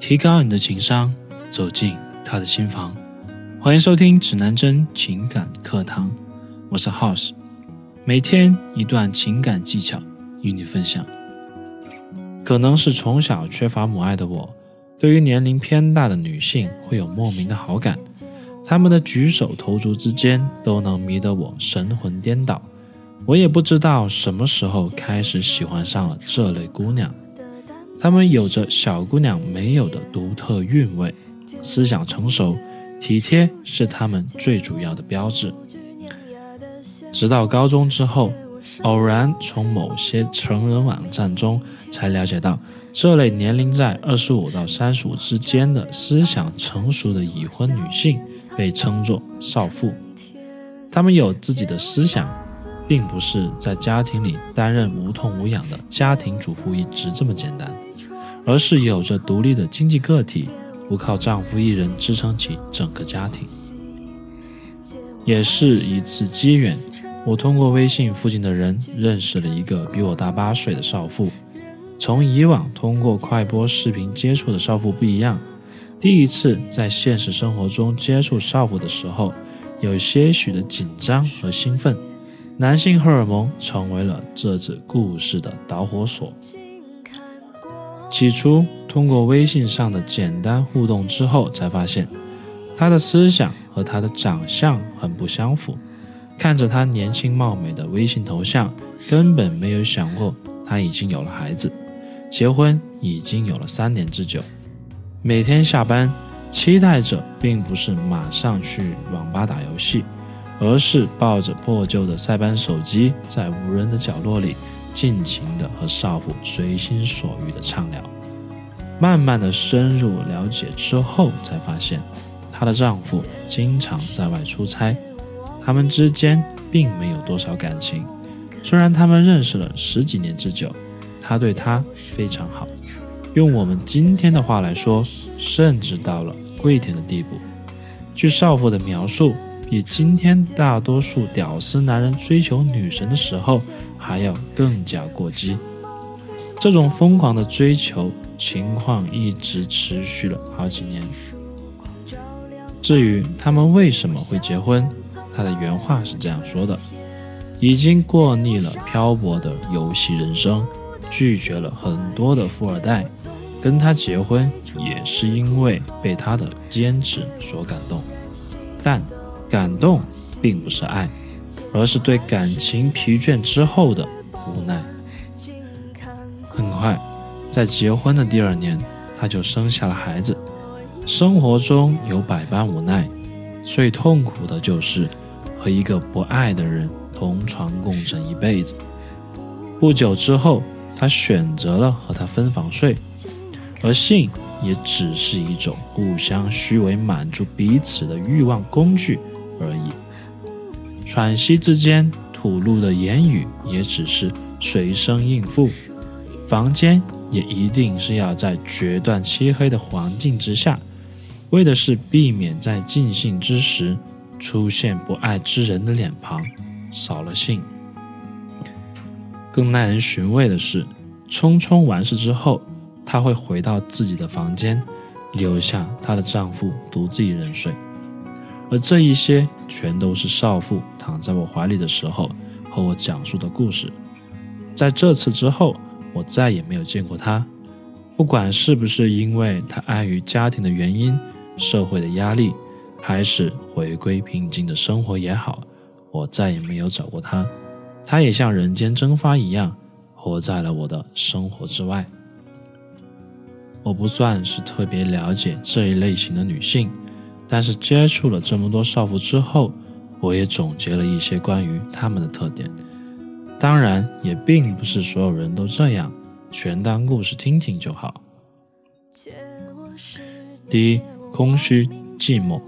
提高你的情商，走进他的心房。欢迎收听指南针情感课堂，我是 House，每天一段情感技巧与你分享。可能是从小缺乏母爱的我，对于年龄偏大的女性会有莫名的好感，她们的举手投足之间都能迷得我神魂颠倒。我也不知道什么时候开始喜欢上了这类姑娘。她们有着小姑娘没有的独特韵味，思想成熟、体贴是她们最主要的标志。直到高中之后，偶然从某些成人网站中才了解到，这类年龄在二十五到三十五之间的思想成熟的已婚女性被称作少妇。她们有自己的思想，并不是在家庭里担任无痛无痒的家庭主妇一职这么简单。而是有着独立的经济个体，不靠丈夫一人支撑起整个家庭。也是一次机缘，我通过微信附近的人认识了一个比我大八岁的少妇。从以往通过快播视频接触的少妇不一样，第一次在现实生活中接触少妇的时候，有些许的紧张和兴奋。男性荷尔蒙成为了这次故事的导火索。起初，通过微信上的简单互动之后，才发现他的思想和他的长相很不相符。看着他年轻貌美的微信头像，根本没有想过他已经有了孩子，结婚已经有了三年之久。每天下班，期待着并不是马上去网吧打游戏，而是抱着破旧的塞班手机，在无人的角落里。尽情的和少妇随心所欲的畅聊，慢慢的深入了解之后，才发现她的丈夫经常在外出差，他们之间并没有多少感情。虽然他们认识了十几年之久，他对她非常好，用我们今天的话来说，甚至到了跪舔的地步。据少妇的描述，比今天大多数屌丝男人追求女神的时候。还要更加过激，这种疯狂的追求情况一直持续了好几年。至于他们为什么会结婚，他的原话是这样说的：“已经过腻了漂泊的游戏人生，拒绝了很多的富二代，跟他结婚也是因为被他的坚持所感动。但感动并不是爱。”而是对感情疲倦之后的无奈。很快，在结婚的第二年，她就生下了孩子。生活中有百般无奈，最痛苦的就是和一个不爱的人同床共枕一辈子。不久之后，她选择了和他分房睡，而性也只是一种互相虚伪满足彼此的欲望工具而已。喘息之间吐露的言语也只是随声应付，房间也一定是要在决断漆黑的环境之下，为的是避免在尽兴之时出现不爱之人的脸庞，扫了兴。更耐人寻味的是，匆匆完事之后，她会回到自己的房间，留下她的丈夫独自一人睡。而这一些全都是少妇躺在我怀里的时候和我讲述的故事。在这次之后，我再也没有见过她。不管是不是因为她碍于家庭的原因、社会的压力，还是回归平静的生活也好，我再也没有找过她。她也像人间蒸发一样，活在了我的生活之外。我不算是特别了解这一类型的女性。但是接触了这么多少妇之后，我也总结了一些关于她们的特点。当然，也并不是所有人都这样，全当故事听听就好。第一，空虚寂寞，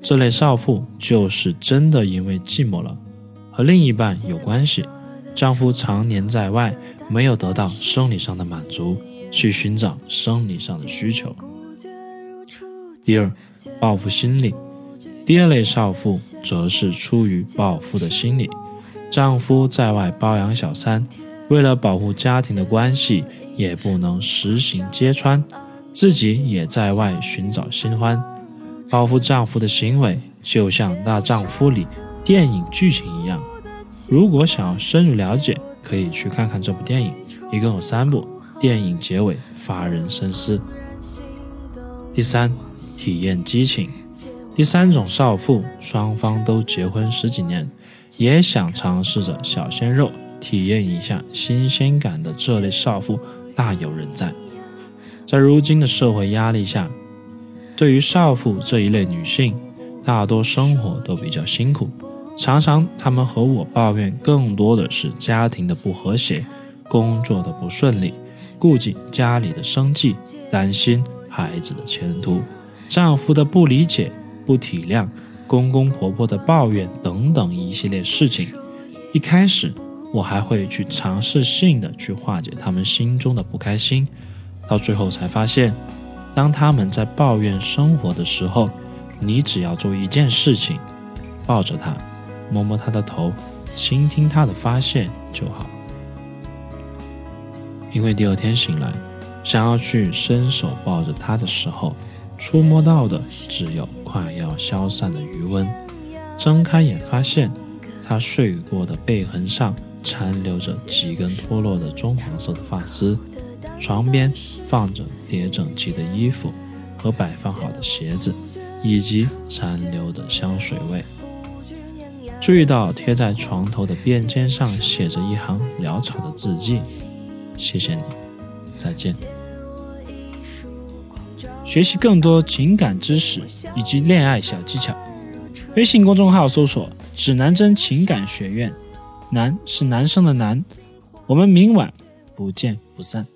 这类少妇就是真的因为寂寞了，和另一半有关系，丈夫常年在外，没有得到生理上的满足，去寻找生理上的需求。第二，报复心理。第二类少妇则是出于报复的心理，丈夫在外包养小三，为了保护家庭的关系，也不能实行揭穿，自己也在外寻找新欢。报复丈夫的行为就像《大丈夫》里电影剧情一样。如果想要深入了解，可以去看看这部电影，一共有三部，电影结尾发人深思。第三，体验激情。第三种少妇，双方都结婚十几年，也想尝试着小鲜肉，体验一下新鲜感的这类少妇大有人在。在如今的社会压力下，对于少妇这一类女性，大多生活都比较辛苦，常常她们和我抱怨，更多的是家庭的不和谐，工作的不顺利，顾及家里的生计，担心孩子的前途，丈夫的不理解。不体谅公公婆婆的抱怨等等一系列事情，一开始我还会去尝试性的去化解他们心中的不开心，到最后才发现，当他们在抱怨生活的时候，你只要做一件事情，抱着他，摸摸他的头，倾听他的发泄就好。因为第二天醒来，想要去伸手抱着他的时候。触摸到的只有快要消散的余温，睁开眼发现他睡过的背痕上残留着几根脱落的棕黄色的发丝，床边放着叠整齐的衣服和摆放好的鞋子，以及残留的香水味。注意到贴在床头的便签上写着一行潦草的字迹：“谢谢你，再见。”学习更多情感知识以及恋爱小技巧，微信公众号搜索“指南针情感学院”，男是男生的男，我们明晚不见不散。